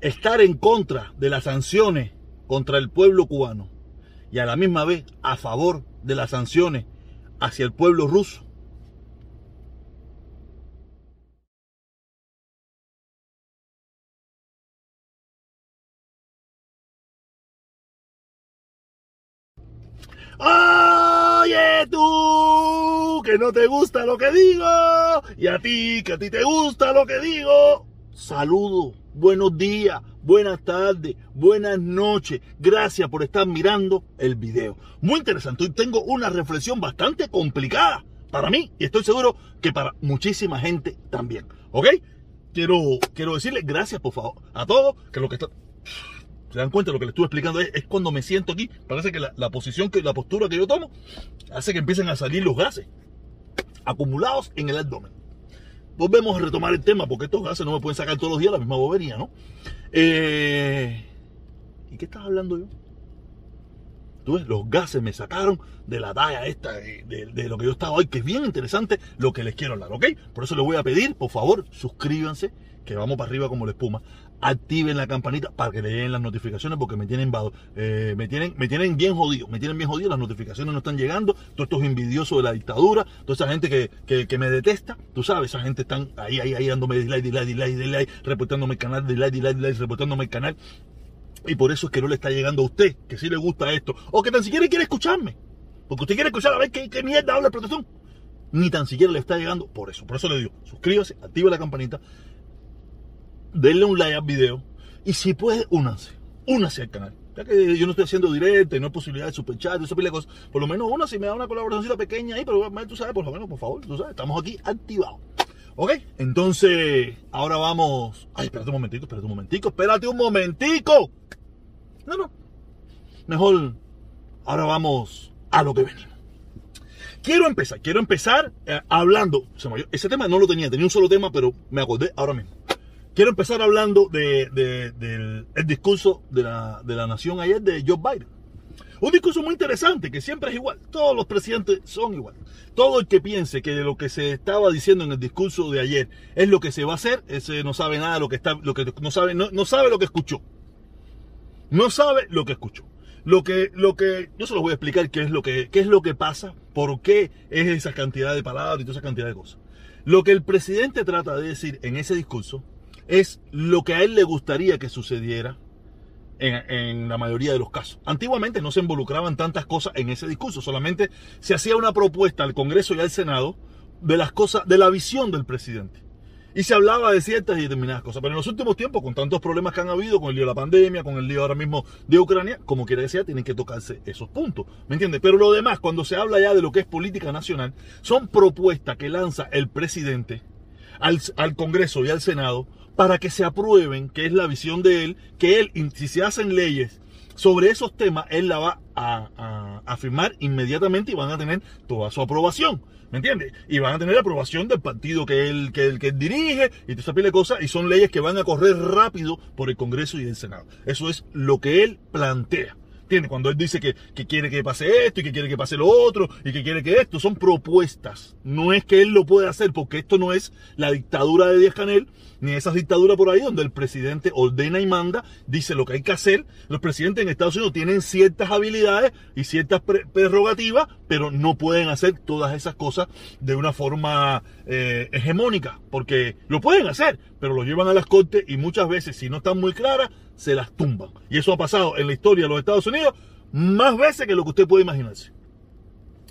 estar en contra de las sanciones contra el pueblo cubano y a la misma vez a favor de las sanciones hacia el pueblo ruso. Oye tú, que no te gusta lo que digo, y a ti, que a ti te gusta lo que digo. Saludos, buenos días, buenas tardes, buenas noches. Gracias por estar mirando el video. Muy interesante. Hoy tengo una reflexión bastante complicada para mí y estoy seguro que para muchísima gente también. ¿Ok? Quiero, quiero decirles gracias, por favor, a todos, que lo que está... Se dan cuenta lo que les estuve explicando es, es cuando me siento aquí. Parece que la, la posición, que la postura que yo tomo hace que empiecen a salir los gases acumulados en el abdomen volvemos a retomar el tema, porque estos gases no me pueden sacar todos los días la misma bobería, ¿no? Eh, ¿Y qué estás hablando yo? Tú ves, los gases me sacaron de la talla esta, de, de, lo que yo estaba hoy, que es bien interesante lo que les quiero hablar, ¿ok? Por eso les voy a pedir, por favor, suscríbanse, que vamos para arriba como la espuma activen la campanita para que le lleguen las notificaciones porque me tienen, eh, me tienen, me tienen bien jodido, me tienen bien jodido, las notificaciones no están llegando, todos estos envidiosos de la dictadura, toda esa gente que, que, que, me detesta, tú sabes, esa gente están ahí, ahí, ahí dándome dislike, dislike, dislike, dislike, reportándome el canal, dislike, dislike, dislike, reportándome el canal. Y por eso es que no le está llegando a usted, que sí le gusta esto, o que tan siquiera quiere escucharme, porque usted quiere escuchar a ver qué, qué mierda habla de protección. Ni tan siquiera le está llegando por eso. Por eso le digo, suscríbase, active la campanita, denle un like al video y si puede, únanse, únanse al canal. Ya que yo no estoy haciendo directo y no hay posibilidad de superchat, esa pila de cosas, por lo menos una si me da una colaboración pequeña ahí, pero tú sabes, por lo menos, por favor, tú sabes, estamos aquí activados. Ok, entonces, ahora vamos. Ay, espérate un momentico, espérate un momentico, espérate un momentico. No, no. Mejor, ahora vamos a lo que venimos. Quiero empezar, quiero empezar eh, hablando. Ese tema no lo tenía, tenía un solo tema, pero me acordé ahora mismo. Quiero empezar hablando de, de, del el discurso de la, de la nación ayer de Joe Biden. Un discurso muy interesante, que siempre es igual. Todos los presidentes son igual. Todo el que piense que lo que se estaba diciendo en el discurso de ayer es lo que se va a hacer, ese no sabe nada, lo que está, lo que no sabe, no, no sabe lo que escuchó. No sabe lo que escuchó. Lo que, lo que, yo se los voy a explicar qué es lo que, qué es lo que pasa, por qué es esa cantidad de palabras y toda esa cantidad de cosas. Lo que el presidente trata de decir en ese discurso es lo que a él le gustaría que sucediera en, en, la mayoría de los casos. Antiguamente no se involucraban tantas cosas en ese discurso, solamente se hacía una propuesta al Congreso y al Senado de las cosas, de la visión del presidente. Y se hablaba de ciertas y determinadas cosas. Pero en los últimos tiempos, con tantos problemas que han habido, con el lío de la pandemia, con el lío ahora mismo de Ucrania, como quiera que sea, tienen que tocarse esos puntos. ¿Me entiendes? Pero lo demás, cuando se habla ya de lo que es política nacional, son propuestas que lanza el presidente al, al Congreso y al Senado para que se aprueben, que es la visión de él, que él, si se hacen leyes sobre esos temas, él la va a, a, firmar inmediatamente y van a tener toda su aprobación. ¿Me entiendes? Y van a tener la aprobación del partido que él, que que dirige y toda esa pila de cosas. Y son leyes que van a correr rápido por el Congreso y el Senado. Eso es lo que él plantea. ¿Entiendes? Cuando él dice que, que, quiere que pase esto y que quiere que pase lo otro y que quiere que esto, son propuestas. No es que él lo pueda hacer porque esto no es la dictadura de Díaz Canel ni esas dictaduras por ahí donde el presidente ordena y manda, dice lo que hay que hacer. Los presidentes en Estados Unidos tienen ciertas habilidades y ciertas prerrogativas, pero no pueden hacer todas esas cosas de una forma eh, hegemónica, porque lo pueden hacer, pero lo llevan a las cortes y muchas veces, si no están muy claras, se las tumban. Y eso ha pasado en la historia de los Estados Unidos más veces que lo que usted puede imaginarse.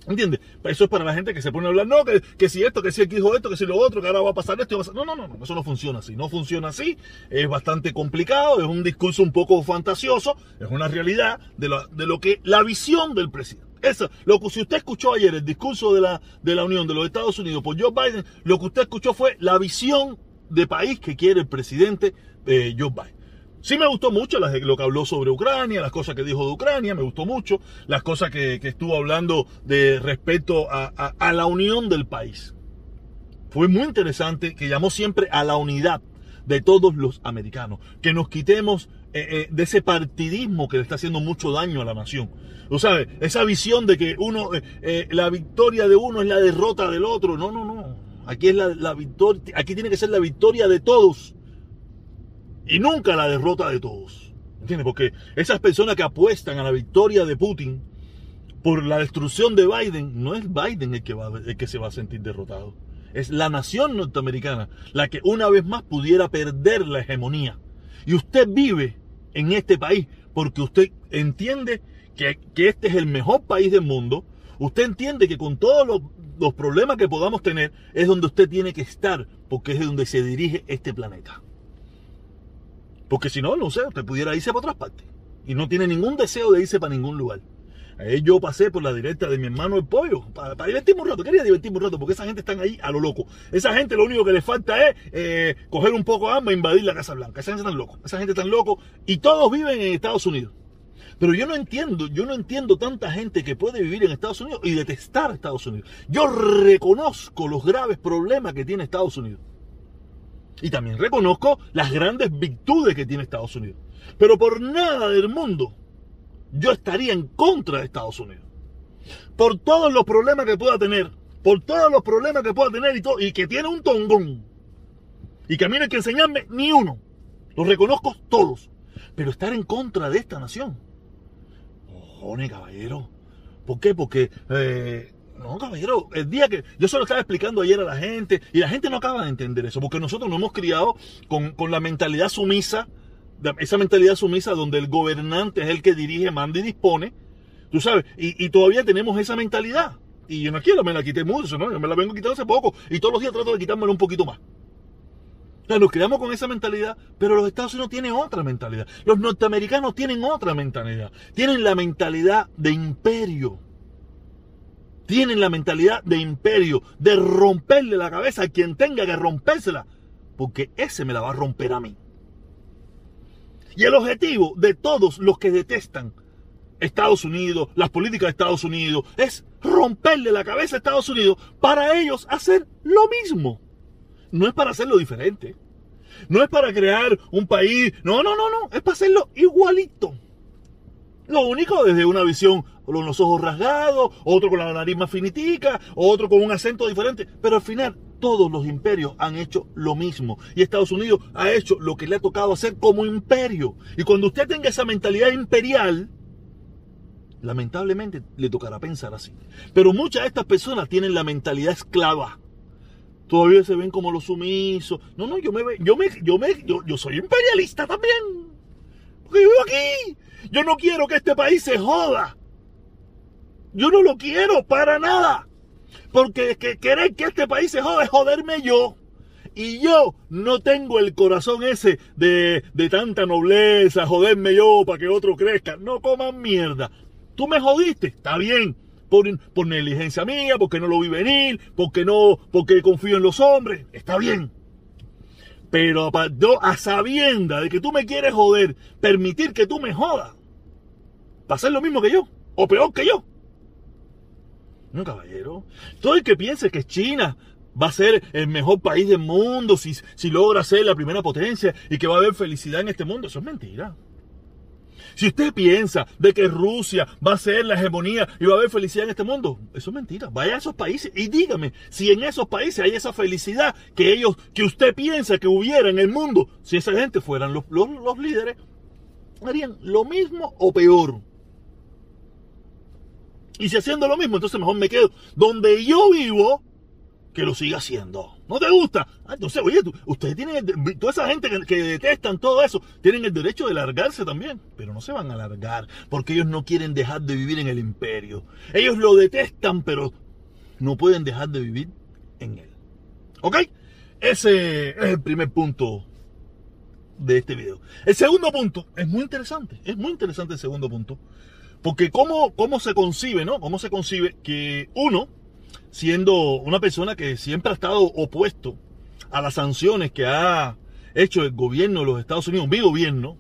¿Entiendes? Eso es para la gente que se pone a hablar, no, que, que si esto, que si el dijo esto, que si lo otro, que ahora va a pasar esto, va a pasar... No, no, no, no, eso no funciona así. No funciona así. Es bastante complicado, es un discurso un poco fantasioso, es una realidad de lo, de lo que la visión del presidente. Eso, lo que si usted escuchó ayer el discurso de la, de la Unión de los Estados Unidos por Joe Biden, lo que usted escuchó fue la visión de país que quiere el presidente eh, Joe Biden. Sí me gustó mucho lo que habló sobre Ucrania, las cosas que dijo de Ucrania, me gustó mucho, las cosas que, estuvo hablando de respecto a, la unión del país. Fue muy interesante que llamó siempre a la unidad de todos los americanos, que nos quitemos eh, eh, de ese partidismo que le está haciendo mucho daño a la nación. Tú sabes, esa visión de que uno, eh, eh, la victoria de uno es la derrota del otro. No, no, no. Aquí es la victoria, aquí tiene que ser la victoria de todos y nunca la derrota de todos. ¿Entiendes? Porque esas personas que apuestan a la victoria de Putin por la destrucción de Biden, no es Biden el que, va, el que se va a sentir derrotado. Es la nación norteamericana la que una vez más pudiera perder la hegemonía. Y usted vive en este país porque usted entiende que, este es el mejor país del mundo. Usted entiende que con todos los, los problemas que podamos tener es donde usted tiene que estar porque es de donde se dirige este planeta. Porque si no, no sé, usted pudiera irse para otras partes. Y no tiene ningún deseo de irse para ningún lugar. Ahí yo pasé por la directa de mi hermano el pollo para, divertirme un rato. Quería divertirme un rato porque esa gente están ahí a lo loco. Esa gente lo único que les falta es eh, coger un poco de arma e invadir la Casa Blanca. Esa gente están loco. Esa gente están loco y todos viven en Estados Unidos. Pero yo no entiendo, yo no entiendo tanta gente que puede vivir en Estados Unidos y detestar Estados Unidos. Yo reconozco los graves problemas que tiene Estados Unidos. Y también reconozco las grandes virtudes que tiene Estados Unidos. Pero por nada del mundo yo estaría en contra de Estados Unidos. Por todos los problemas que pueda tener, por todos los problemas que pueda tener y, todo, y que tiene un tongón. Y que a mí no hay que enseñarme ni uno. Los reconozco todos. Pero estar en contra de esta nación. Ojones, caballero. ¿Por qué? Porque eh, no, caballero, el día que yo se lo estaba explicando ayer a la gente y la gente no acaba de entender eso, porque nosotros nos hemos criado con, con la mentalidad sumisa, esa mentalidad sumisa donde el gobernante es el que dirige, manda y dispone, tú sabes, y, y todavía tenemos esa mentalidad. Y yo no quiero, me la quité mucho, ¿no? Yo me la vengo quitando hace poco y todos los días trato de quitármela un poquito más. O sea, nos criamos con esa mentalidad, pero los Estados Unidos tienen otra mentalidad. Los norteamericanos tienen otra mentalidad. Tienen la mentalidad de imperio tienen la mentalidad de imperio, de romperle la cabeza a quien tenga que rompérsela, porque ese me la va a romper a mí. Y el objetivo de todos los que detestan Estados Unidos, las políticas de Estados Unidos, es romperle la cabeza a Estados Unidos para ellos hacer lo mismo. No es para hacerlo diferente. No es para crear un país. No, no, no, no. Es para hacerlo igualito. Lo único desde una visión con los ojos rasgados, otro con la nariz más finitica, otro con un acento diferente. Pero al final todos los imperios han hecho lo mismo. Y Estados Unidos ha hecho lo que le ha tocado hacer como imperio. Y cuando usted tenga esa mentalidad imperial, lamentablemente le tocará pensar así. Pero muchas de estas personas tienen la mentalidad esclava. Todavía se ven como los sumisos. No, no, yo me yo me, yo me, yo, yo soy imperialista también. Porque vivo aquí. Yo no quiero que este país se joda. Yo no lo quiero para nada. Porque que querer que este país se jode joderme yo. Y yo no tengo el corazón ese de, de tanta nobleza, joderme yo para que otro crezca. No coman mierda. Tú me jodiste, está bien. Por, por, negligencia mía, porque no lo vi venir, porque no, porque confío en los hombres, está bien. Pero a sabienda de que tú me quieres joder, permitir que tú me jodas, va a ser lo mismo que yo, o peor que yo. No, caballero. Todo el que piense que China va a ser el mejor país del mundo si, si logra ser la primera potencia y que va a haber felicidad en este mundo, eso es mentira. Si usted piensa de que Rusia va a ser la hegemonía y va a haber felicidad en este mundo, eso es mentira. Vaya a esos países y dígame si en esos países hay esa felicidad que ellos, que usted piensa que hubiera en el mundo, si esa gente fueran los, los, los líderes, harían lo mismo o peor. Y si haciendo lo mismo, entonces mejor me quedo donde yo vivo, que lo siga haciendo. ¿No te gusta? Ah, entonces, oye, ustedes tienen, toda esa gente que, detestan todo eso, tienen el derecho de largarse también, pero no se van a largar, porque ellos no quieren dejar de vivir en el imperio. Ellos lo detestan, pero no pueden dejar de vivir en él. ¿Ok? Ese es el primer punto de este video. El segundo punto es muy interesante, es muy interesante el segundo punto. Porque cómo, cómo se concibe, ¿no? ¿Cómo se concibe que uno, siendo una persona que siempre ha estado opuesto a las sanciones que ha hecho el gobierno de los Estados Unidos, mi gobierno,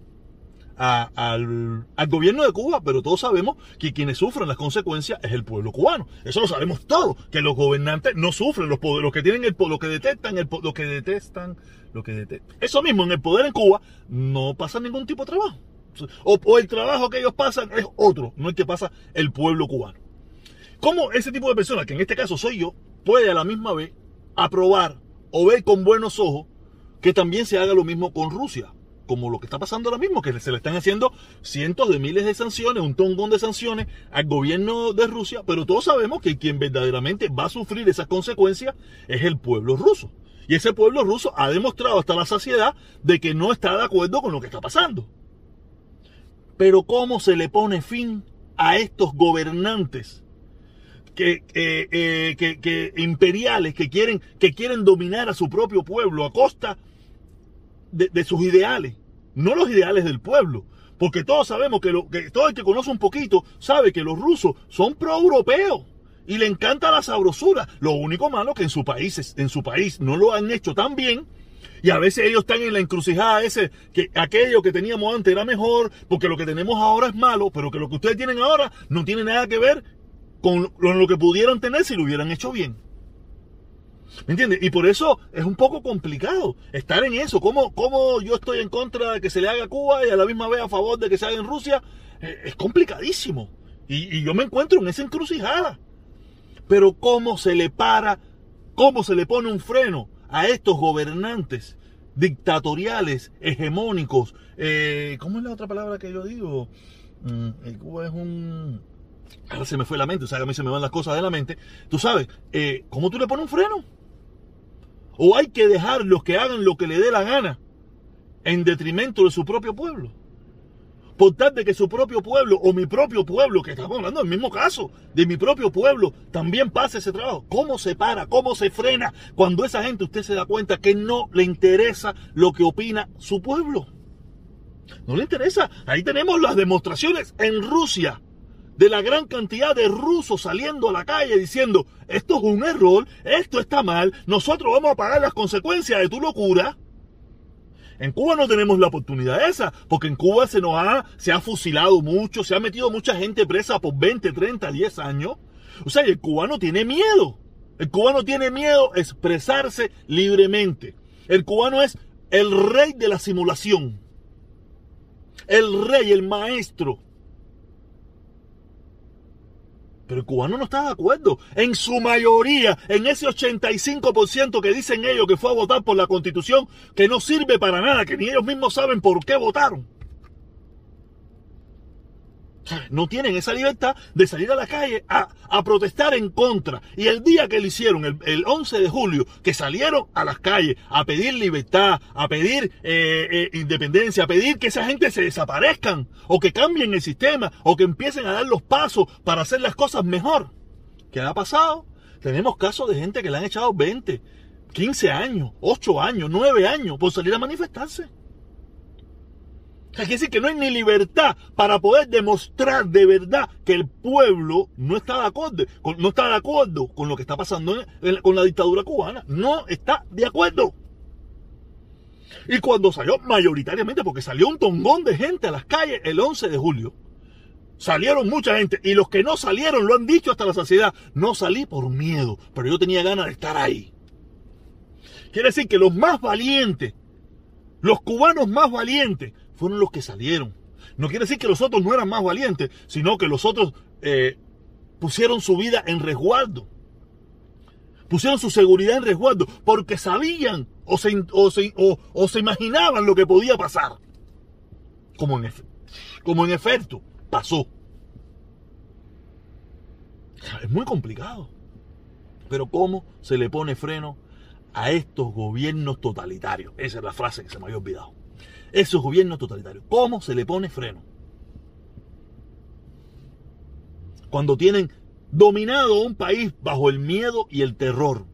al, gobierno de Cuba, pero todos sabemos que quienes sufren las consecuencias es el pueblo cubano. Eso lo sabemos todos, que los gobernantes no sufren, los, poderes, los que tienen el lo que detestan, el, lo que detestan, lo que detestan. Eso mismo, en el poder en Cuba no pasa ningún tipo de trabajo. O, el trabajo que ellos pasan es otro, no es que pasa el pueblo cubano. ¿Cómo ese tipo de personas, que en este caso soy yo, puede a la misma vez aprobar o ver con buenos ojos que también se haga lo mismo con Rusia? como lo que está pasando ahora mismo, que se le están haciendo cientos de miles de sanciones, un tongón de sanciones al gobierno de Rusia, pero todos sabemos que quien verdaderamente va a sufrir esas consecuencias es el pueblo ruso. Y ese pueblo ruso ha demostrado hasta la saciedad de que no está de acuerdo con lo que está pasando. Pero ¿cómo se le pone fin a estos gobernantes que, eh, que, imperiales que quieren, que quieren dominar a su propio pueblo a costa de, sus ideales, no los ideales del pueblo. Porque todos sabemos que, lo, que todo el que conoce un poquito sabe que los rusos son pro-europeos y le encanta la sabrosura. Lo único malo que en su país, en su país no lo han hecho tan bien y a veces ellos están en la encrucijada ese, que aquello que teníamos antes era mejor, porque lo que tenemos ahora es malo, pero que lo que ustedes tienen ahora no tiene nada que ver con lo que pudieran tener si lo hubieran hecho bien. ¿Me entiendes? Y por eso es un poco complicado estar en eso. ¿Cómo, ¿Cómo, yo estoy en contra de que se le haga a Cuba y a la misma vez a favor de que se haga en Rusia? Eh, es complicadísimo. Y, y, yo me encuentro en esa encrucijada. Pero ¿cómo se le para, cómo se le pone un freno a estos gobernantes dictatoriales, hegemónicos? Eh, ¿Cómo es la otra palabra que yo digo? Mm, Cuba es un... Se me fue la mente, o sea, a mí se me van las cosas de la mente. Tú sabes, eh, ¿cómo tú le pones un freno? ¿O hay que dejarlos que hagan lo que le dé la gana en detrimento de su propio pueblo? Por tal de que su propio pueblo o mi propio pueblo, que estamos hablando del mismo caso, de mi propio pueblo, también pase ese trabajo. ¿Cómo se para? ¿Cómo se frena cuando esa gente usted se da cuenta que no le interesa lo que opina su pueblo? No le interesa. Ahí tenemos las demostraciones en Rusia de la gran cantidad de rusos saliendo a la calle diciendo, esto es un error, esto está mal, nosotros vamos a pagar las consecuencias de tu locura. En Cuba no tenemos la oportunidad esa, porque en Cuba se nos ha, se ha fusilado mucho, se ha metido mucha gente presa por 20, 30, 10 años. O sea, el cubano tiene miedo. El cubano tiene miedo a expresarse libremente. El cubano es el rey de la simulación. El rey, el maestro pero el cubano no está de acuerdo. En su mayoría, en ese 85% que dicen ellos que fue a votar por la constitución, que no sirve para nada, que ni ellos mismos saben por qué votaron no tienen esa libertad de salir a la calle a, protestar en contra. Y el día que lo hicieron, el, 11 de julio, que salieron a las calles a pedir libertad, a pedir eh, eh, independencia, a pedir que esa gente se desaparezcan, o que cambien el sistema, o que empiecen a dar los pasos para hacer las cosas mejor. ¿Qué ha pasado? Tenemos casos de gente que le han echado 20, 15 años, 8 años, 9 años por salir a manifestarse. Es decir que no hay ni libertad para poder demostrar de verdad que el pueblo no está de acuerdo, no está de acuerdo con lo que está pasando con la dictadura cubana. No está de acuerdo. Y cuando salió mayoritariamente, porque salió un tongón de gente a las calles el 11 de julio, salieron mucha gente. Y los que no salieron lo han dicho hasta la saciedad. No salí por miedo, pero yo tenía ganas de estar ahí. Quiere decir que los más valientes, los cubanos más valientes, fueron los que salieron. No quiere decir que los otros no eran más valientes, sino que los otros eh, pusieron su vida en resguardo. Pusieron su seguridad en resguardo porque sabían o se, o se, imaginaban lo que podía pasar. Como en, como en efecto pasó. Es muy complicado. Pero ¿cómo se le pone freno a estos gobiernos totalitarios? Esa es la frase que se me había olvidado esos gobiernos totalitarios. ¿Cómo se le pone freno? Cuando tienen dominado un país bajo el miedo y el terror.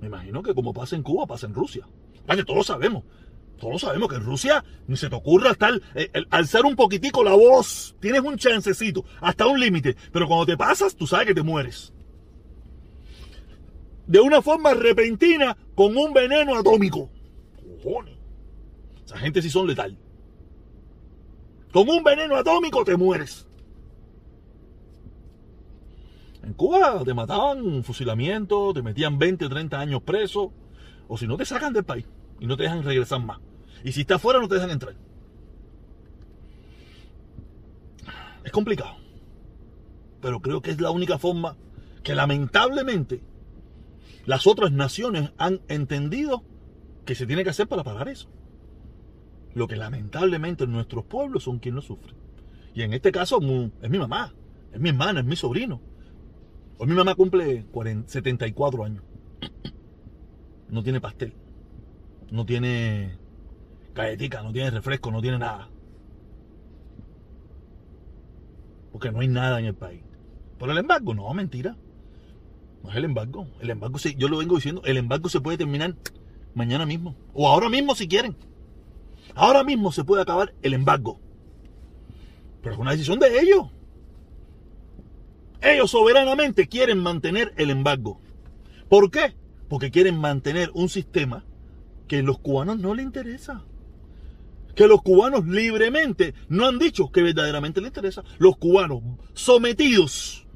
Me imagino que como pasa en Cuba, pasa en Rusia. Vale, todos sabemos. Todos sabemos que en Rusia ni se te ocurra estar, eh, alzar un poquitico la voz. Tienes un chancecito, hasta un límite. Pero cuando te pasas, tú sabes que te mueres. De una forma repentina, con un veneno atómico. Esa gente sí son letal. Con un veneno atómico te mueres. En Cuba te mataban fusilamiento, te metían 20, 30 años preso, o si no te sacan del país y no te dejan regresar más. Y si estás afuera no te dejan entrar. Es complicado. Pero creo que es la única forma que lamentablemente las otras naciones han entendido que se tiene que hacer para parar eso. Lo que lamentablemente nuestros pueblos son quienes lo sufren. Y en este caso es mi mamá, es mi hermana, es mi sobrino. Hoy mi mamá cumple 74 años. No tiene pastel. No tiene galletica, no tiene refresco, no tiene nada. Porque no hay nada en el país. ¿Por el embargo? No, mentira. No es el embargo. El embargo, yo lo vengo diciendo, el embargo se puede terminar mañana mismo. O ahora mismo si quieren. Ahora mismo se puede acabar el embargo. Pero es una decisión de ellos. Ellos soberanamente quieren mantener el embargo. ¿Por qué? Porque quieren mantener un sistema que a los cubanos no les interesa. Que los cubanos libremente no han dicho que verdaderamente les interesa. Los cubanos sometidos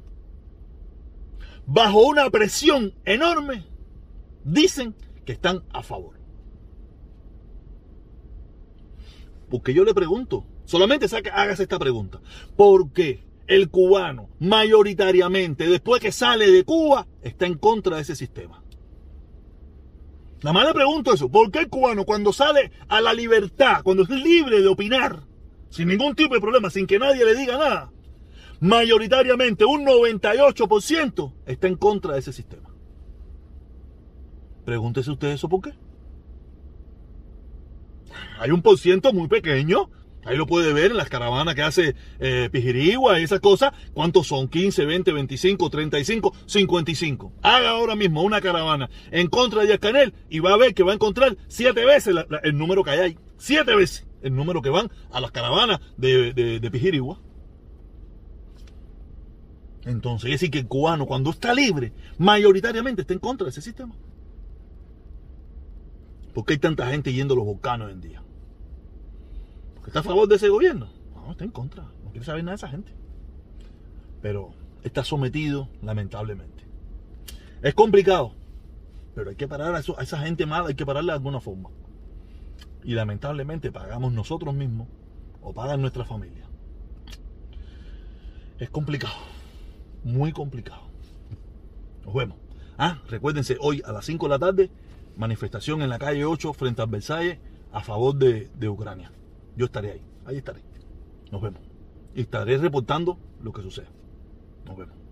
bajo una presión enorme dicen que están a favor. Porque yo le pregunto, solamente hagas esta pregunta. ¿Por qué el cubano mayoritariamente, después que sale de Cuba, está en contra de ese sistema? Nada más le pregunto eso. ¿Por qué el cubano cuando sale a la libertad, cuando es libre de opinar, sin ningún tipo de problema, sin que nadie le diga nada, mayoritariamente un 98% está en contra de ese sistema? Pregúntese usted eso por qué. Hay un por ciento muy pequeño Ahí lo puede ver en las caravanas que hace eh, Pijirigua y esas cosas. ¿Cuántos son? 15, 20, 25, 35, 55. Haga ahora mismo una caravana en contra de Díaz y va a ver que va a encontrar siete veces el número que hay ahí. Siete veces el número que van a las caravanas de, de, Pijirigua. Entonces, es decir que el cubano cuando está libre, mayoritariamente está en contra de ese sistema. ¿Por qué hay tanta gente yendo a los volcanes hoy en día? ¿Está a favor de ese gobierno? No, está en contra. No quiere saber nada de esa gente. Pero está sometido, lamentablemente. Es complicado. Pero hay que parar a, esa gente mala, hay que pararla de alguna forma. Y lamentablemente pagamos nosotros mismos o pagan nuestra familia. Es complicado. Muy complicado. Nos vemos. Ah, recuérdense, hoy a las 5 de la tarde, manifestación en la calle 8 frente al Versalles a favor de Ucrania. Yo estaré ahí, ahí estaré. Nos vemos. Y estaré reportando lo que suceda. Nos vemos.